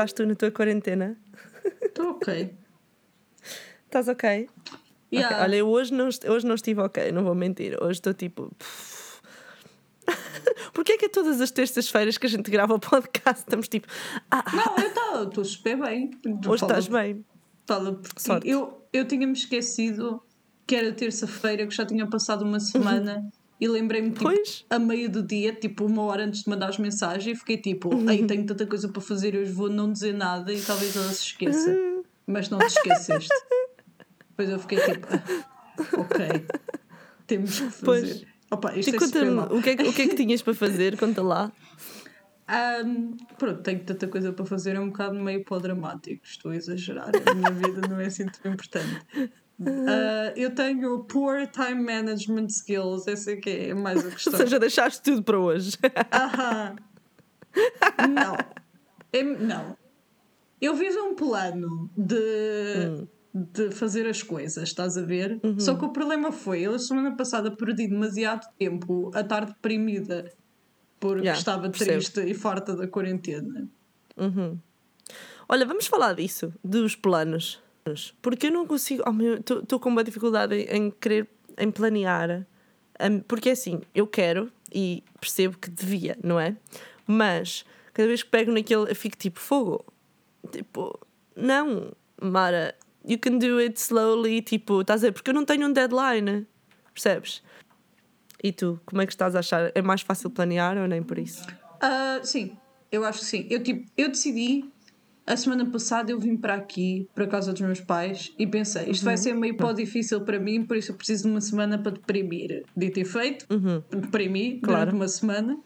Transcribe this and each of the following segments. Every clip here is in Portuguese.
estás tu na tua quarentena? Estou ok. Estás ok? Yeah. Ok, Olha, eu hoje não, hoje não estive ok, não vou mentir. Hoje estou tipo. Porquê é que é todas as terças-feiras que a gente grava o podcast estamos tipo. Ah, Não, eu estou super bem. hoje Fala- estás bem. Fala por ti. Sorte. Eu, eu tinha-me esquecido que era terça-feira, que já tinha passado uma semana e lembrei-me tipo, Pois. a meio do dia, tipo uma hora antes de mandar as mensagens, e fiquei tipo, ei, tenho tanta coisa para fazer, hoje vou não dizer nada e talvez ela se esqueça. Mas não te esqueceste. Depois eu fiquei tipo, "Ah, ok, temos que fazer. Pois. Opa, isto E é conta-me, o que, é, que- o que é que tinhas para fazer? Conta lá. Ahm, pronto, tenho tanta coisa para fazer, é um bocado meio pó dramático. Estou a exagerar, a minha vida não é assim tão importante. Ah, eu tenho poor time management skills, essa é que é mais a Ou questão. seja, deixaste tudo para hoje. Aham. Não. É- não. Eu fiz um plano de, de fazer as coisas, estás a ver? Só que o problema foi, eu a semana passada perdi demasiado tempo a estar deprimida porque Yeah, estava percebo. triste e farta da quarentena. Olha, vamos falar disso, dos planos. Porque eu não consigo. Oh, Estou com uma dificuldade em, em querer em planear. Porque assim, eu quero e percebo que devia, não é? Mas cada vez que pego naquele, eu fico tipo fogo. Tipo, não, Mara, you can do it slowly. Tipo, estás a ver? Porque eu não tenho um deadline, percebes? E tu, como é que estás a achar? É mais fácil planear ou nem por isso? Ah, sim, eu acho que sim. Eu, tipo, eu decidi, a semana passada eu vim para aqui, para a casa dos meus pais, e pensei, isto vai ser meio pó difícil para mim, por isso eu preciso de uma semana para deprimir. Dito e feito, deprimi Claro. durante uma semana,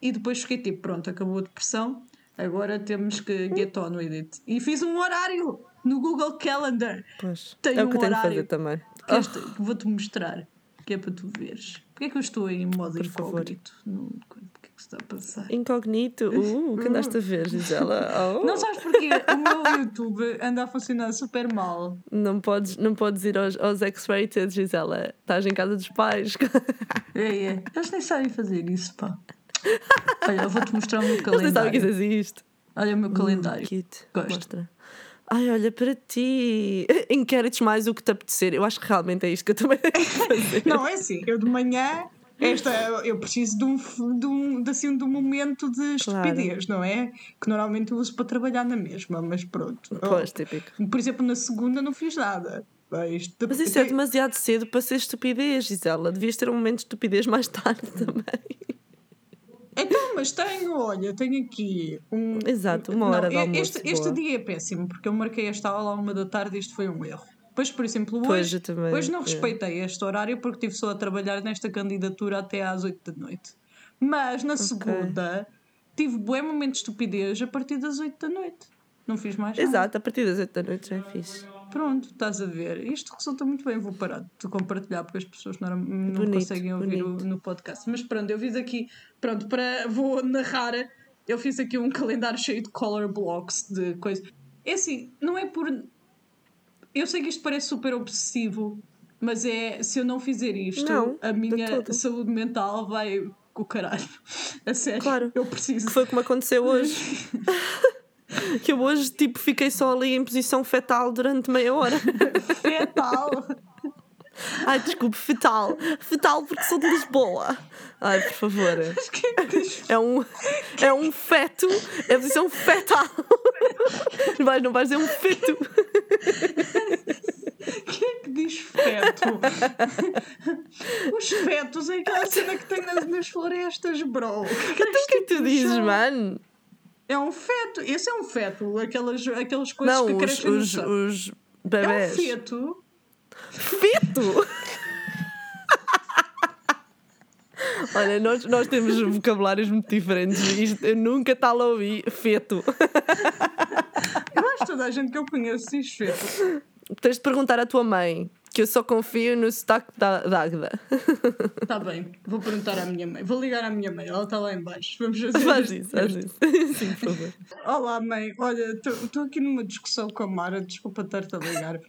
e depois fiquei tipo, pronto, acabou a depressão, agora temos que get on with it. E fiz um horário no Google Calendar. Pois, Tenho é o que um tenho horário. fazer também. Que que Vou-te mostrar, que é para tu veres. Porquê é que eu estou em modo Por favor. incógnito? No, está a passar? Incognito. Uh, o que andaste a ver, Gisela? Oh. Não sabes porquê? O meu YouTube anda a funcionar super mal. Não podes, não podes ir aos, aos X-Rated, Gisela. Estás em casa dos pais. É, é. Eles nem sabem fazer isso, pá. Olha, eu vou-te mostrar o meu Eles nem sabem calendário. que existe. Olha o meu calendário. Cute. Gosto. Mostra. Ai, olha, para ti. Inquéritos mais o que te apetecer. Eu acho que realmente é isto que eu também. Não, é assim, eu de manhã, esta, eu preciso de um, de um, de, assim, de um momento de estupidez, não é? Que normalmente eu uso para trabalhar na mesma, mas pronto. Pois, típico. Por exemplo, na segunda não fiz nada. Mas, Mas isso é demasiado cedo para ser estupidez, Gisela. Devias ter um momento de estupidez mais tarde também. Então, mas tenho, olha, tenho aqui um. Exato, uma hora de e- almoço, Este, este dia é péssimo, porque eu marquei esta aula à uma da tarde e isto foi um erro. Pois, por exemplo, hoje, também, hoje não é. respeitei este horário porque estive só a trabalhar nesta candidatura até às 8 da noite. Mas na segunda tive bué momento de estupidez a partir das 8 da noite. Não fiz mais nada. Exato, a partir das 8 da noite já é fixe. Pronto, estás a ver. Isto resulta muito bem. Vou parar de compartilhar porque as pessoas não, não Bonito, conseguem ouvir o- no podcast. Mas pronto, eu fiz aqui. Pronto, para, vou narrar. Eu fiz aqui um calendário cheio de color blocks de coisas. É assim, não é por. Eu sei que isto parece super obsessivo, mas é. Se eu não fizer isto, Não, a minha saúde mental vai com o caralho. A sério. Claro. Eu preciso. Que foi como aconteceu hoje. que eu hoje, tipo, fiquei só ali em posição fetal durante meia hora. Fetal. Ai, desculpe, fetal. Fetal porque sou de Lisboa. Ai, por favor. É É um, é um feto. É a posição fetal. Não vais, não vais dizer um feto. Quem é que diz feto? Os fetos é aquela cena que tem nas, nas florestas, bro. Então o que é que tu dizes, mano? É um feto. Esse é um feto. Aquelas, aquelas coisas Não, que os, crescem os, os É um bebés. feto. Feto! Olha, nós, nós temos vocabulários muito diferentes. Isto, eu nunca tal ouvi feto. Eu acho toda a gente que eu conheço diz feto. Tens de perguntar à tua mãe, que eu só confio no sotaque da, da Águeda. Está bem. Vou perguntar à minha mãe. Vou ligar à minha mãe. Ela está lá em baixo. Vamos fazer Faz isso, faz isso. Sim, por favor. Olá, mãe. Olha, estou aqui numa discussão com a Mara. Desculpa estar-te a ligar.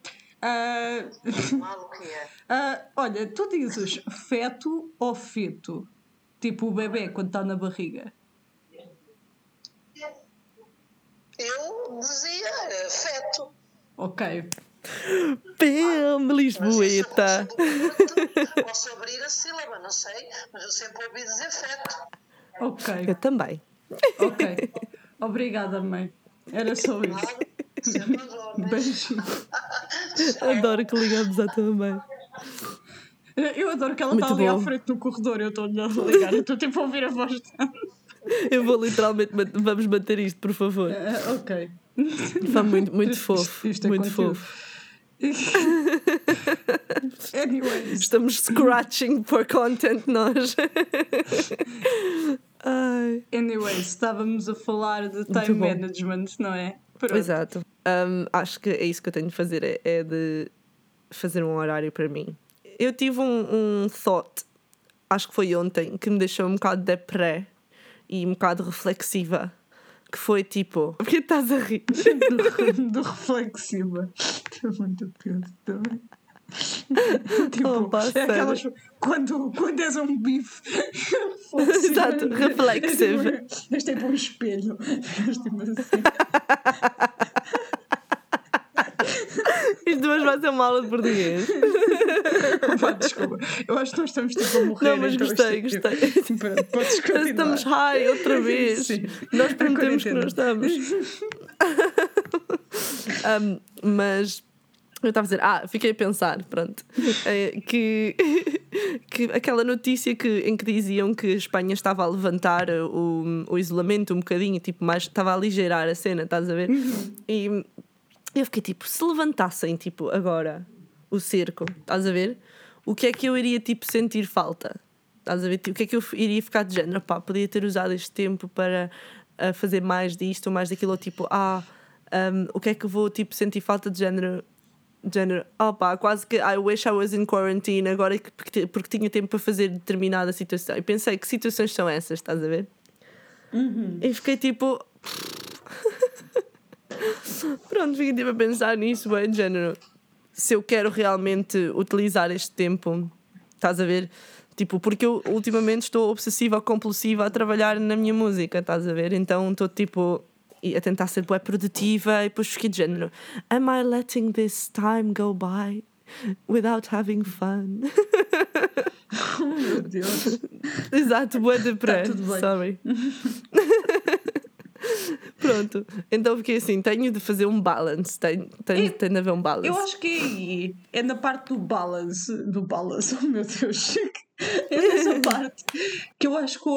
É? ah, olha, tu dizes feto ou feto? Tipo o bebê quando está na barriga. Eu dizia feto. Ok. Pem, Lisboeta. Posso abrir a sílaba, não sei, mas eu sempre ouvi dizer feto. Ok. Eu também. Ok. Obrigada, mãe. Era só isso. Sempre adoro. Beijinho. Adoro que ligamos à tua mãe. Eu adoro que ela está ali à bom. frente no corredor. Eu estou-lhe a ligar. Estou tipo a ouvir a voz dela. Eu vou literalmente. Vamos bater isto, por favor. Ah, ok. Foi muito, muito Isto- fofo. isto é muito conteúdo. fofo. Anyways. Estamos scratching for content, nós. Ai. Anyways, estávamos a falar de time bom. management, não é? Pronto. Exato. Um, acho que é isso que eu tenho de fazer, é, é de fazer um horário para mim. Eu tive um, um thought, acho que foi ontem, que me deixou um bocado depré e um bocado reflexiva, que foi tipo, por que estás a rir? do, do reflexiva. É muito pior também. tipo, pá, é aquelas. Quando, quando és um bife. Exato. É tipo, és tipo um espelho. És tipo assim. Isto hoje vai ser uma aula de português. Pá, desculpa. Eu acho que nós estamos tipo a morrer. Não, mas então gostei, é gostei. tipo- Podes continuar. Estamos high outra vez. Sim. Nós prometemos que não estamos. Um, mas eu estava a dizer, ah, fiquei a pensar, pronto, eh, que, que aquela notícia que, em que diziam que a Espanha estava a levantar o, o isolamento um bocadinho, tipo, mais estava a aligeirar a cena, estás a ver? E eu fiquei tipo, se levantassem, tipo, agora o cerco, estás a ver? O que é que eu iria, tipo, sentir falta? Estás a ver? Tipo, O que é que eu iria ficar de género? Pá, podia ter usado este tempo para fazer mais disto ou mais daquilo, ou tipo, ah, um, o que é que vou, tipo, sentir falta de género? Género, pá, quase que I wish I was in quarantine agora que- porque, porque tinha tempo para fazer determinada situação. E pensei, que situações são essas, estás a ver? E fiquei tipo, Pronto, fiquei tipo a pensar nisso, bem, de género. Se eu quero realmente utilizar este tempo, estás a ver? Tipo, porque eu ultimamente estou obsessiva ou compulsiva a trabalhar na minha música, estás a ver? Então estou tipo e a tentar ser bué produtiva e depois fiquei de género. Am I letting this time go by without having fun? Oh, meu Deus. Exato, bué de pré. Tá tudo bem. Sorry. Pronto, então fiquei assim: tenho de fazer um balance, tenho, tenho, Eu- tenho de haver um balance. Eu acho que é aí, é na parte do balance, do balance, oh meu Deus, é nessa parte que eu acho que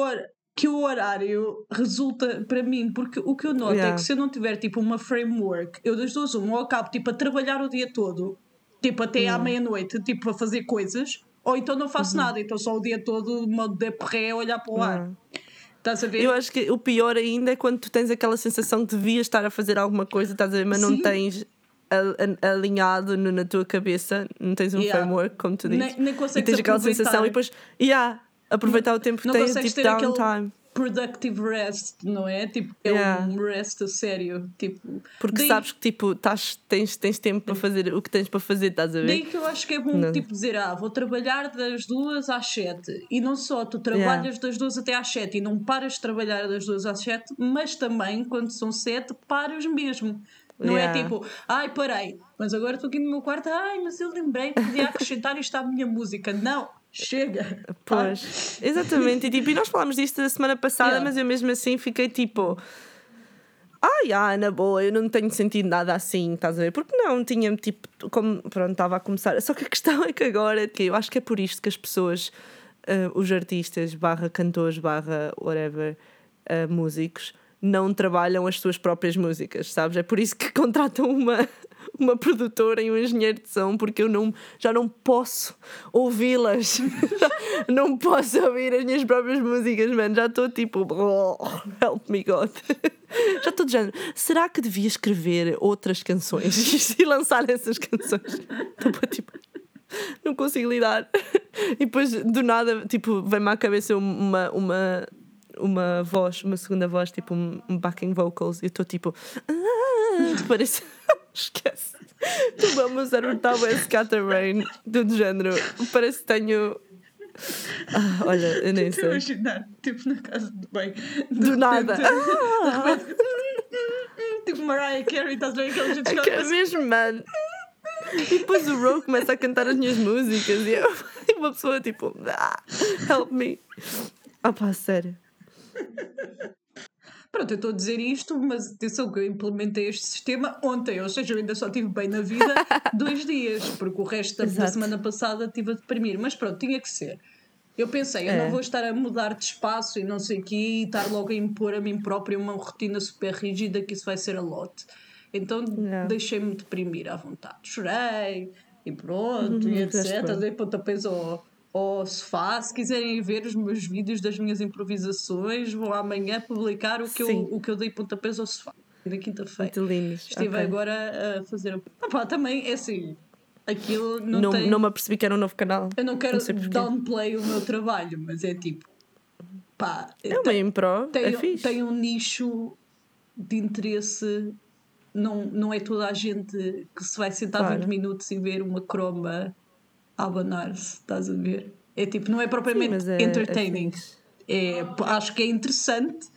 que o horário resulta para mim, porque o que eu noto é Yeah. que se eu não tiver tipo uma framework, eu das duas uma, ou acabo tipo a trabalhar o dia todo, tipo até à meia-noite, tipo a fazer coisas, ou então não faço nada, então só o dia todo de modo de pré a olhar para o ar. Estás a ver? Eu acho que o pior ainda é quando tu tens aquela sensação que devias estar a fazer alguma coisa, estás a ver, mas não Sim. tens a- a- alinhado no- na tua cabeça, não tens um Yeah. framework, como tu dizes. Nem- nem e tens aquela sensação e depois, yeah, aproveitar o tempo que tens, tipo downtime. productive rest, não é? Tipo, é Yeah. um rest a sério. Tipo, Porque daí, sabes que tipo, estás, tens, tens tempo para fazer o que tens para fazer, estás a ver? daí que eu acho que é bom Não. tipo, dizer, ah, vou trabalhar das duas às sete. E não só, tu trabalhas Yeah. das duas até às sete e não paras de trabalhar das duas às sete, mas também, quando são sete, paras mesmo. Não Yeah. é tipo, ai, parei, mas agora estou aqui no meu quarto, ai, mas eu lembrei que podia acrescentar isto à minha música. Não, chega. Pois, exatamente. E, tipo, e nós falámos disto a semana passada, Yeah. mas eu mesmo assim fiquei tipo. Ai, ah, na boa, eu não tenho sentido nada assim, estás a ver? Porque não, tinha tipo, como pronto, estava a começar. Só que a questão é que agora, que eu acho que é por isto que as pessoas, ah, os artistas, barra cantores, barra whatever, ah, músicos, não trabalham as suas próprias músicas, sabes? É por isso que contratam uma, uma produtora e um engenheiro de som, porque eu não, já não posso ouvi-las. não posso ouvir as minhas próprias músicas, mano. Já estou tipo, "Oh, help me God. Já estou de género. Será que devia escrever outras canções e lançar essas canções? Estou tipo. Não consigo lidar. E depois, do nada, tipo, vem-me à cabeça uma, uma, uma voz, uma segunda voz, tipo um backing vocals, e eu estou tipo. "Ah", parece. Esquece. Tu vamos usar o Tau Scatter Rain do género. Parece que tenho. Ah, olha, eu nem sei. imaginar, tipo, na casa de bem. Do nada. Ah! Tipo Mariah Carey, estás a ver aqueles gente Que é mesmo, mano. E depois o Ro começa a cantar as minhas músicas e eu, e uma pessoa tipo, ah, help me. Ah pá, sério. Pronto, eu estou a dizer isto, mas atenção que eu implementei este sistema ontem, ou seja, eu ainda só estive bem na vida dois dias, porque o resto da, da semana passada estive a deprimir. Mas pronto, tinha que ser. Eu pensei, eu É. não vou estar a mudar de espaço e não sei o quê e estar logo a impor a mim própria uma rotina super rígida que isso vai ser a lote. Então deixei-me deprimir à vontade. Chorei e pronto, e Uhum, fizeste etc. Dei pontapés ao, ao sofá. Se quiserem ver os meus vídeos das minhas improvisações, vou amanhã publicar o que, eu, o que eu dei pontapés ao sofá. Na quinta-feira. Muito lindos. Estive Ok. agora a fazer. Ah, pá, também é assim. Aquilo não, Não, tem. não me apercebi que era um novo canal. Eu não quero não downplay o meu trabalho, mas é tipo. Pá, É uma impro, tem, é fixe. tem um nicho de interesse. Não, não é toda a gente que se vai sentar Claro. 20 minutos e ver uma croma abanar-se, estás a ver? É tipo, não é propriamente mas é- entertaining. fixe. É, acho que é interessante.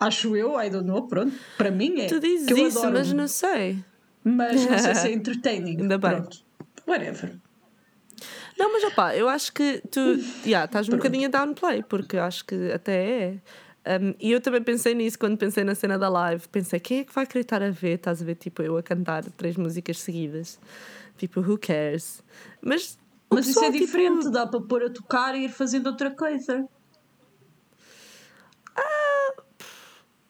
Acho eu, I don't know, pronto. Para mim é. Tu dizes que eu isso, adoro, mas não sei. mas não sei se é entertaining. Ainda bem. Pronto. Whatever. Não, mas opá, eu acho que tu yeah, estás um bocadinho a downplay, porque acho que até é. Um, e eu também pensei nisso quando pensei na cena da live. Pensei, quem é que vai estar a ver? Estás a ver, tipo, eu a cantar três músicas seguidas. Tipo, who cares? Mas, Mas isso é pessoal, tipo, diferente, dá para pôr a tocar e ir fazendo outra coisa.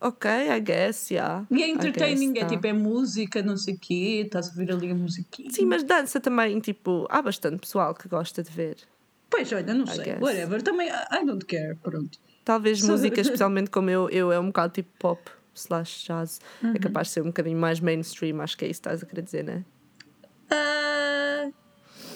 ok, I guess, yeah. E é I entertaining, guess, é tá. tipo, é música, não sei o quê, estás a ouvir ali a musiquinha. Sim, mas dança também, tipo, há bastante pessoal que gosta de ver. Pois, olha, não sei, guess. whatever. Também, I don't care, pronto. Talvez música, especialmente como eu, eu é um bocado tipo pop slash jazz. Uhum. É capaz de ser um bocadinho mais mainstream, acho que é isso que estás a querer dizer, né? Ah,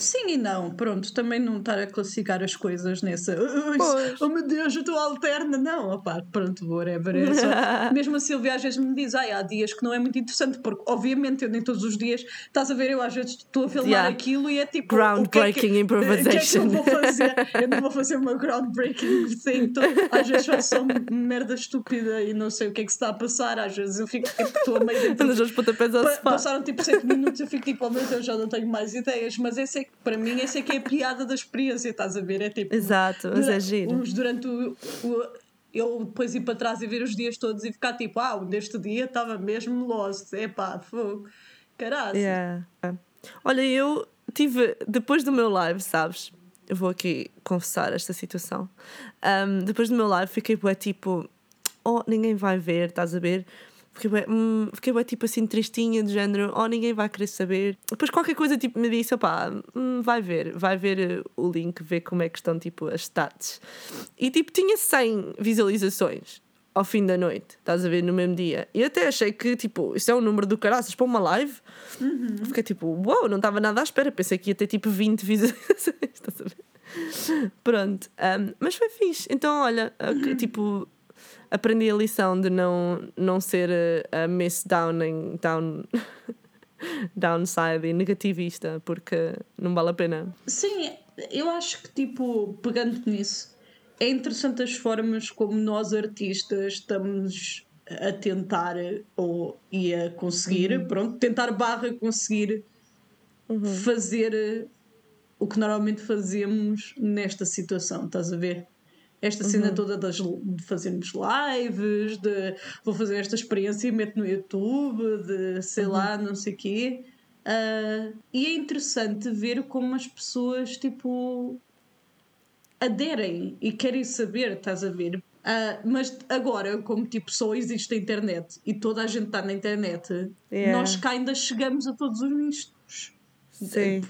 sim e não, pronto, também não estar a classificar as coisas nessa. "Ai, Pois. Oh meu Deus, eu estou alterna. Não, opá, pronto, whatever. É só... Mesmo a Silvia às vezes me diz, ai, há dias que não é muito interessante, porque obviamente eu nem todos os dias, estás a ver, eu às vezes estou a filmar Yeah. aquilo e é tipo. Groundbreaking que é que, improvisation. O que é que eu vou fazer? Eu não vou fazer uma groundbreaking thing. Então, às vezes faço só merda estúpida e não sei o que é que se está a passar. Às vezes eu fico tipo, estou a meio sofá. Passaram tipo 7 minutos eu fico tipo, oh meu Deus, já não tenho mais ideias. Mas esse é, que- para mim, essa é que é a piada da experiência, estás a ver? É tipo. Exato, mas é giro. os- durante o, o- Eu depois ir para trás e ver os dias todos e ficar tipo, ah, neste dia estava mesmo lost. Epá, fogo. Caralho. Yeah. Olha, eu tive, depois do meu live, sabes? Eu vou aqui confessar esta situação. Um, depois do meu live, fiquei tipo, oh, ninguém vai ver, estás a ver? Fiquei bué, hum, fiquei bué tipo assim, tristinha, de género, oh, ninguém vai querer saber. Depois qualquer coisa tipo me disse, opá, hum, vai ver, vai ver eh, o link, ver como é que estão tipo as stats. E tipo, tinha 100 visualizações ao fim da noite, estás a ver, no mesmo dia. E até achei que, tipo, isso é um número do caraças para uma live. Fiquei tipo, uau, wow, não estava nada à espera. Pensei que ia ter tipo 20 visualizações, estás a ver? Pronto, um, mas foi fixe. Então, olha, uh, tipo, aprendi a lição de não, não ser a, a miss down em down. downside e negativista porque não vale a pena Sim, eu acho que, tipo, pegando nisso, é interessante as formas como nós artistas estamos a tentar ou e a conseguir, pronto, tentar barra conseguir fazer o que normalmente fazemos nesta situação, estás a ver? Esta cena toda das, de fazermos lives, de vou fazer esta experiência e meto no YouTube, de sei lá, não sei o quê. Ah, e é interessante ver como as pessoas, tipo, aderem e querem saber, estás a ver? Ah, mas agora, como tipo só existe a internet e toda a gente está na internet, Yeah. nós cá ainda chegamos a todos os nichos. Sim.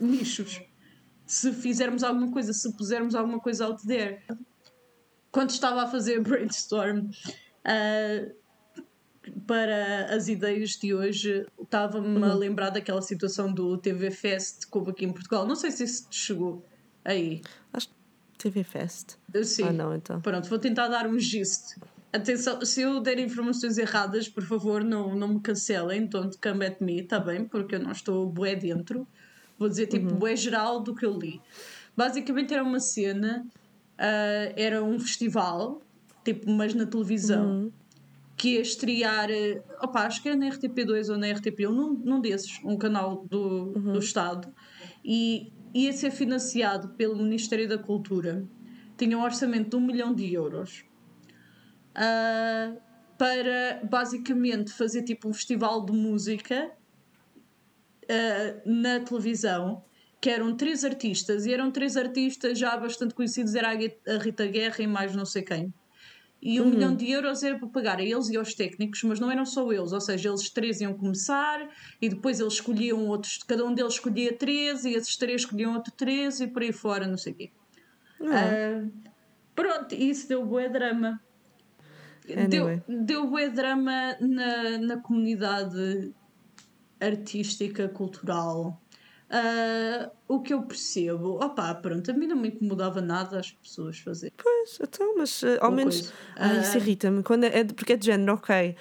Nichos. Se fizermos alguma coisa, se pusermos alguma coisa out there. Quando estava a fazer brainstorm ah, para as ideias de hoje, estava-me a lembrar daquela situação do TV Fest que houve aqui em Portugal. Não sei se isso te chegou aí. acho que TV Fest Sim. ah não então Pronto, vou tentar dar um gist. Atenção, se eu der informações erradas, por favor, não, não me cancelem. Don't come at me, tá bem? Porque eu não estou bué dentro. Vou dizer tipo bué geral do que eu li. Basicamente era uma cena, ah, era um festival, tipo, mas na televisão. que ia estrear, eh, opa, acho que era na RTP2 ou na RTP1, num, num desses, um canal do, Uhum. do Estado, e ia ser financiado pelo Ministério da Cultura. Tinha um orçamento de um milhão de euros. ah, para basicamente fazer tipo um festival de música ah, na televisão, que eram três artistas, e eram três artistas já bastante conhecidos, era a Rita Guerra e mais não sei quem. E um Uhum. milhão de euros era para pagar a eles e aos técnicos, mas não eram só eles, ou seja, eles três iam começar e depois eles escolhiam outros, cada um deles escolhia três e esses três escolhiam outro três e por aí fora, não sei o quê. Ah, pronto, e isso deu bué drama. Anyway. Deu, deu bué drama na, na comunidade artística, cultural. Ah, o que eu percebo, opá, pronto, a mim não me incomodava nada as pessoas fazerem. Pois, então, mas eh, ao Uma menos. Ai, isso Ah. irrita-me. Quando é, é porque é de género, ok.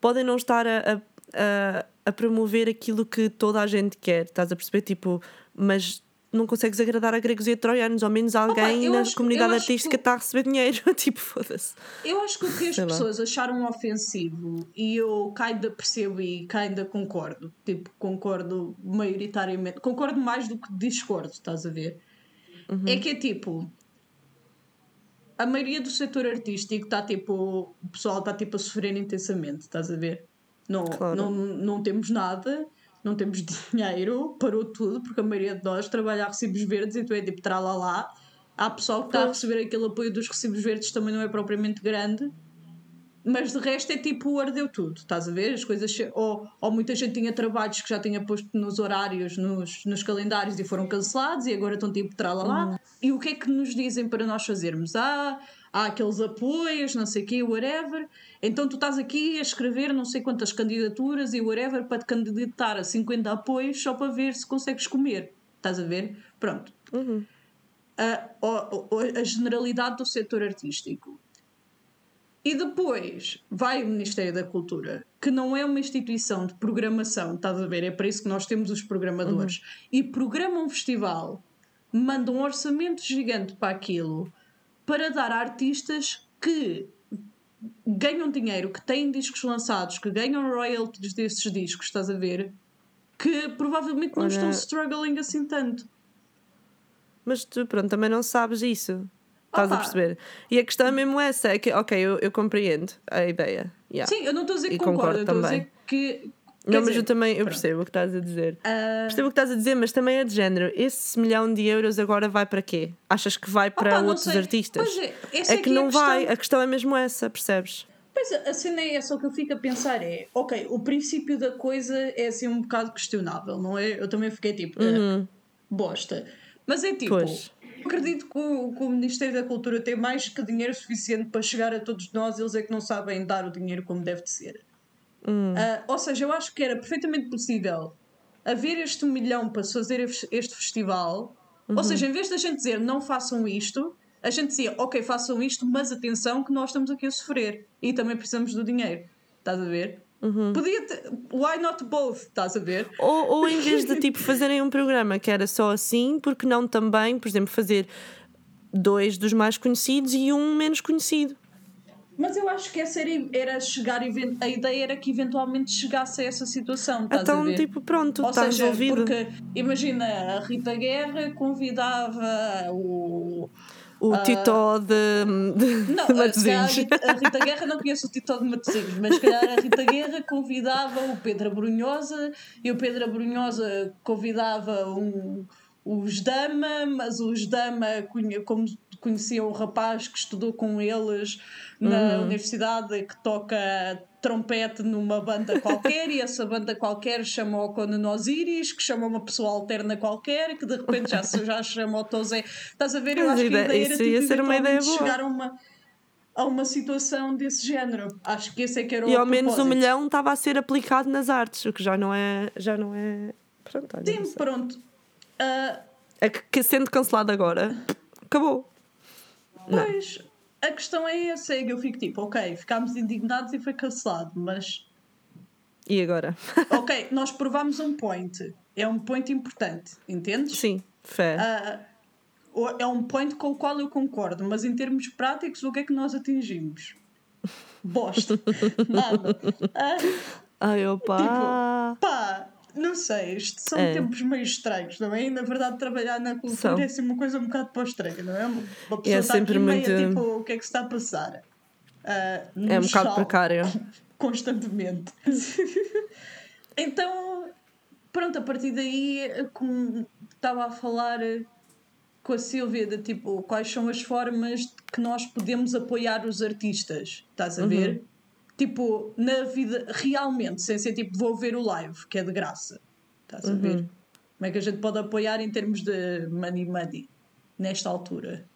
Podem não estar a, a, a promover aquilo que toda a gente quer, estás a perceber? Tipo, mas não consegues agradar a gregos e a troianos, ao menos alguém eu na acho- comunidade artística que- está a receber dinheiro. tipo, foda-se. Eu acho que o que as Sei lá. pessoas acharam ofensivo e eu ainda percebo e ainda concordo, tipo, concordo maioritariamente, concordo mais do que discordo, estás a ver? Uhum. É que é tipo. A maioria do setor artístico está tipo. O pessoal está tipo a sofrer intensamente, estás a ver? Não, Claro. não, não temos nada, não temos dinheiro, parou tudo, porque a maioria de nós trabalha a recibos verdes e tu é tipo tralalá. Há pessoal que está a receber aquele apoio dos recibos verdes também não é propriamente grande, mas de resto é tipo ardeu tudo, estás a ver? As coisas. Ou, ou muita gente tinha trabalhos que já tinha posto nos horários, nos, nos calendários e foram cancelados e agora estão tipo tralala. E o que é que nos dizem para nós fazermos? Ah, há aqueles apoios, não sei o quê, whatever. Então tu estás aqui a escrever não sei quantas candidaturas e whatever para te candidatar a 50 apoios só para ver se consegues comer. Estás a ver? Pronto. A, o- o- a generalidade do setor artístico. E depois vai o Ministério da Cultura, que não é uma instituição de programação, estás a ver? É para isso que nós temos os programadores. E programa um festival, manda um orçamento gigante para aquilo, para dar a artistas que ganham dinheiro, que têm discos lançados, que ganham royalties desses discos, estás a ver? Que provavelmente não Olha- estão struggling assim tanto. Mas tu, pronto, também não sabes isso. Estás a Opa. perceber? E a questão é mesmo essa: é que, ok, eu, eu compreendo a ideia. yeah. Sim, eu não estou a dizer que E concordo, concordo eu estou a dizer que. Não, quer mas dizer, eu também eu pronto. percebo o que estás a dizer. Ah, Percebo o que estás a dizer, mas também é de género. Esse milhão de euros agora vai para quê? Achas que vai para Opa, não outros artistas? Pois é, é é que é a não vai, questão. a questão é mesmo essa, percebes? Pois a a cena é essa, o que eu fico a pensar é, ok, o princípio da coisa é assim um bocado questionável, não é? Eu também fiquei tipo, ah, bosta. Mas é tipo, Uhum. Pois. acredito que o, que o Ministério da Cultura tem mais que dinheiro suficiente para chegar a todos nós, eles é que não sabem dar o dinheiro como deve de ser. Hum. Ah, ou seja, eu acho que era perfeitamente possível haver este milhão para fazer este este festival. Uhum. Ou seja, em vez da gente dizer não façam isto, a gente dizia ok, façam isto, mas atenção que nós estamos aqui a sofrer e também precisamos do dinheiro. Estás a ver? Uhum. Podia ter. Why not both? Estás a ver? Ou, ou em vez de tipo fazerem um programa que era só assim, porque não também, por exemplo, fazer dois dos mais conhecidos e um menos conhecido. Mas eu acho que essa era, era chegar. A ideia era que eventualmente chegasse a essa situação. Estás a então, ver? tipo, pronto, Ou está seja, resolvido. porque imagina, a Rita Guerra convidava o. O Titó de, de, Não, de a Matosinhos. Rita, a Rita Guerra não conhece o Tito de Matosinhos, mas se calhar a Rita Guerra convidava o Pedro Abrunhosa e o Pedro Abrunhosa convidava um, os Dama, mas os Dama, como conheciam o rapaz que estudou com eles na Uhum. universidade e que toca trompete numa banda qualquer e essa banda qualquer chama o Conan Osiris, que chama uma pessoa alterna qualquer, que de repente já, se- já chama o Tozé. Estás a ver? Eu acho que a ideia- era tipo, ia ser uma ideia boa. chegar a uma, a uma situação desse género. Acho que esse é que era o E ao menos um propósito. milhão estava a ser aplicado nas artes, o que já não é. Já não é. Pronto, olha, Sim, pronto. Ah, É que, que sendo cancelado agora, acabou. Não. pois, a questão é essa, é que eu fico tipo, ok, ficámos indignados e foi cancelado, mas E agora? ok, nós provámos um point. É um point importante, entendes? Sim, fé. Ah, o- é um point com o qual eu concordo, mas em termos práticos, o que é que nós atingimos? Bosta. Nada. Ah, Ai, opa. Tipo, pá, não sei, isto são É. tempos meio estranhos, não é? E na verdade, trabalhar na cultura São. é assim uma coisa um bocado para o estranho, não é? Uma pessoa É está sempre aqui meio muito- tipo, o que é que se está a passar? Ah, É um bocado precário. Constantemente. então, pronto, a partir daí, como estava a falar com a Silvia, de tipo, quais são as formas que nós podemos apoiar os artistas, estás a ver? Tipo, na vida, realmente, sem ser tipo, vou ver o live, que é de graça, estás a ver? Como é que a gente pode apoiar em termos de money money, nesta altura?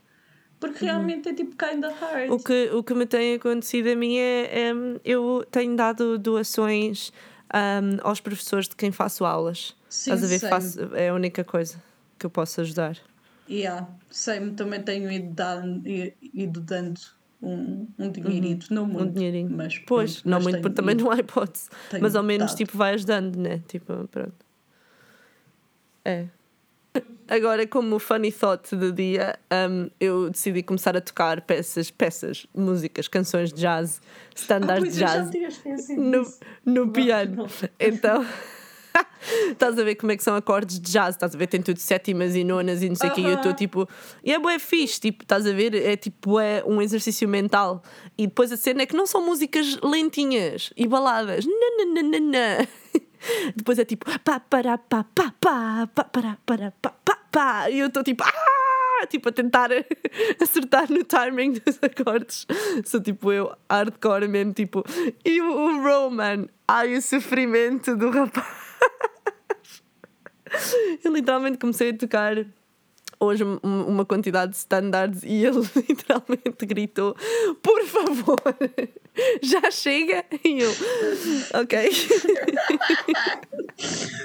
Porque realmente é tipo kinda hard. O que, o que me tem acontecido a mim é, é, eu tenho dado doações ahm, aos professores de quem faço aulas. Sim, Estás a ver? Faço, é a única coisa que eu posso ajudar. Yeah, sei, também tenho ido, dando, ido dando um, um dinheirito, não muito, um dinheirinho. mas Pois, pronto, não mas muito, porque também não há hipótese. Mas ao menos dado. tipo vai ajudando, né? Tipo, pronto. É. Agora, como funny thought do dia, um, eu decidi começar a tocar peças, peças, músicas, canções de jazz, Ah, standards pois de jazz no, no piano. não. Então, estás a ver como é que são acordes de jazz, estás a ver? Tem tudo sétimas e nonas e não sei o quê. E eu estou tipo, e é bué fixe, tipo, estás a ver? É tipo, é um exercício mental. E depois a cena é que não são músicas lentinhas e baladas. Nananana. Depois é tipo, pá, para, pá, pá, pá, pá, para, para, pá, pá, pá. E eu estou tipo, ah! Tipo, a tentar acertar no timing dos acordes. Sou tipo eu, hardcore mesmo, tipo. E o, o Roman, ai, o sofrimento do rapaz. Eu literalmente comecei a tocar hoje um- uma quantidade de standards e ele literalmente gritou: Por favor, já chega? E eu, ok.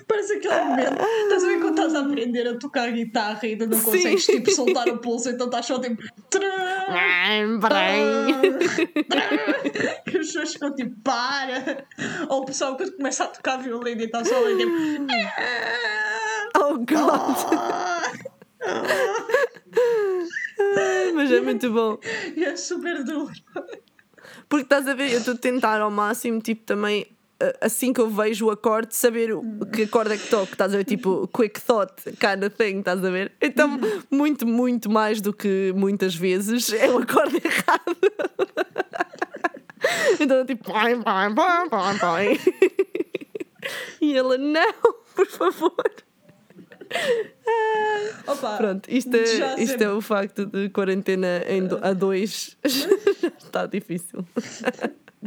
Parece aquele momento. Estás a ver quando estás a aprender a tocar guitarra e ainda não Sim. consegues tipo, soltar o pulso, então estás só tipo. Tram, E as pessoas ficam tipo, para! Ou o pessoal quando começa a tocar violino e está só ali tipo. Oh God! "Ah!" Mas é muito bom. E é super duro. Porque estás a ver, eu estou a tentar ao máximo, tipo, também, assim que eu vejo o acorde, saber o que acorde é que toco, estás a ver, tipo, quick thought kind of thing, estás a ver? Então, muito, muito mais do que muitas vezes é o acorde errado. Então, tipo, pai, pai, pai, pai, pai. E ela, não, por favor. Opa, Pronto, isto é, isto é o facto de quarentena em do- a dois. Está difícil.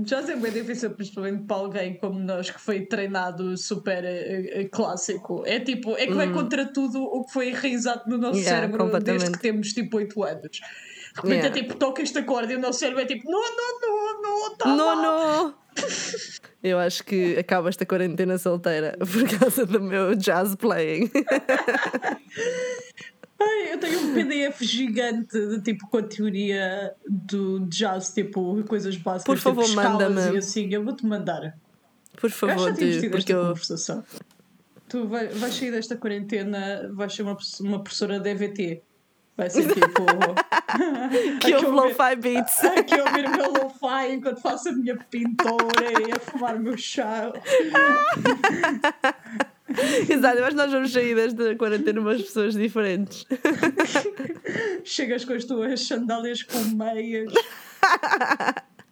Já sempre é difícil, principalmente para alguém como nós que foi treinado super eh, eh, clássico. É tipo, é que vai contra tudo o que foi enraizado no nosso Hum. Yeah, cérebro desde que temos tipo 8 anos. De repente Yeah. é tipo, toca este acorde e o nosso cérebro é tipo, não, não, não, não, tá Não, não! Eu acho que acaba esta quarentena solteira por causa do meu jazz playing. Ai, eu tenho um PDF gigante de tipo com a teoria do jazz, tipo coisas básicas, Por favor, tipo manda-me. assim. Eu vou-te mandar. Por Eu acho que favor, tido porque eu. conversação. Tu vai, vais sair desta quarentena, vais ser uma, uma professora de EVT. Vai ser tipo. Que eu ouvir- lo-fi beats. Aqui ouvir o meu lo-fi enquanto faço a minha pintura e a fumar o meu chá. Exato, que nós vamos sair desta quarentena umas pessoas diferentes. Chegas com as tuas sandálias com meias.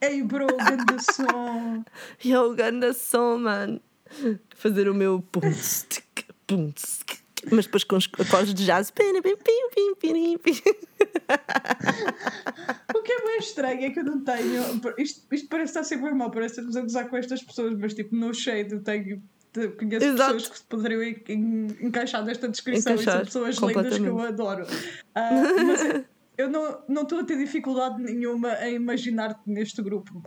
Ei, bro, grande som. Yo, ganda som, man. Fazer o meu pum, stick. Mas depois com os acordes de jazz. O que é bem estranho é que eu não tenho. Isto, isto parece estar sempre mal, parece que estamos a gozar com estas pessoas, mas tipo, no shade eu tenho. Conheço Exato. pessoas que poderiam en- en- encaixar nesta descrição e Encaixar, são pessoas lindas que eu adoro. Ah, mas eu- não não estou a ter dificuldade nenhuma em imaginar-te neste grupo.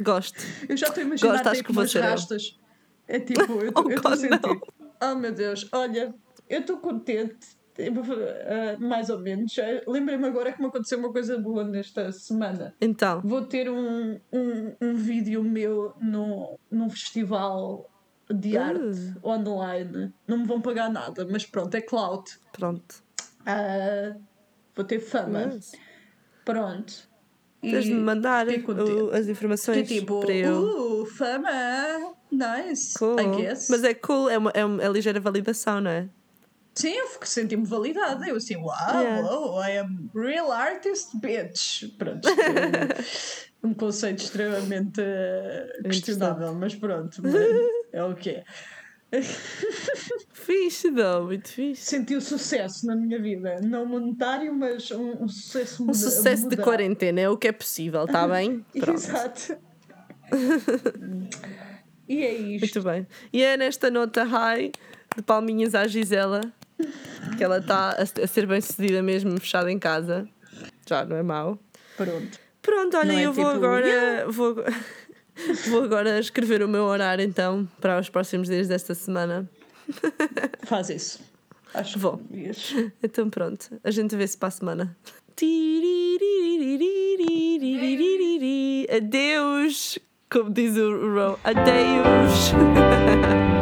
Gosto. Eu já estou a imaginar Gosto, acho que umas rastas. É tipo, eu Oh, estou a sentir. Oh meu Deus, olha, eu estou contente. ah, mais ou menos. Ah, Lembrei-me agora que me aconteceu uma coisa boa nesta semana. Então, Vou ter um, um, um vídeo meu no, num festival de Uh. arte online. Não me vão pagar nada, mas pronto, é cloud. pronto. Ah, vou ter fama. Mas, Pronto. Tens de me mandar o- as informações Que tipo, para eu. uh, fama, nice, Cool. I guess. Mas é cool, é uma, é uma é ligeira validação, não é? Sim, eu fico- senti-me validada. Eu assim, uau, Yeah. wow, I am real artist, bitch. Pronto. um conceito extremamente eh, questionável, mas pronto. mas É o que é. Fixe, não, muito fixe. Senti o sucesso na minha vida. Não monetário, mas um, um sucesso Um sucesso de moderado. quarentena é o que é possível, está bem? Exato. e é isto. Muito bem. E é nesta nota high de palminhas à Gisela que ela está a, a ser bem sucedida mesmo, fechada em casa. Já não é mau. Pronto. Pronto, olha, é eu vou tipo, agora. "Yeah." Vou, vou agora escrever o meu horário então para os próximos dias desta semana. Faz isso. Acho que Vou. Então pronto, a gente vê-se para a semana. Adeus! Como diz o Ro, adeus!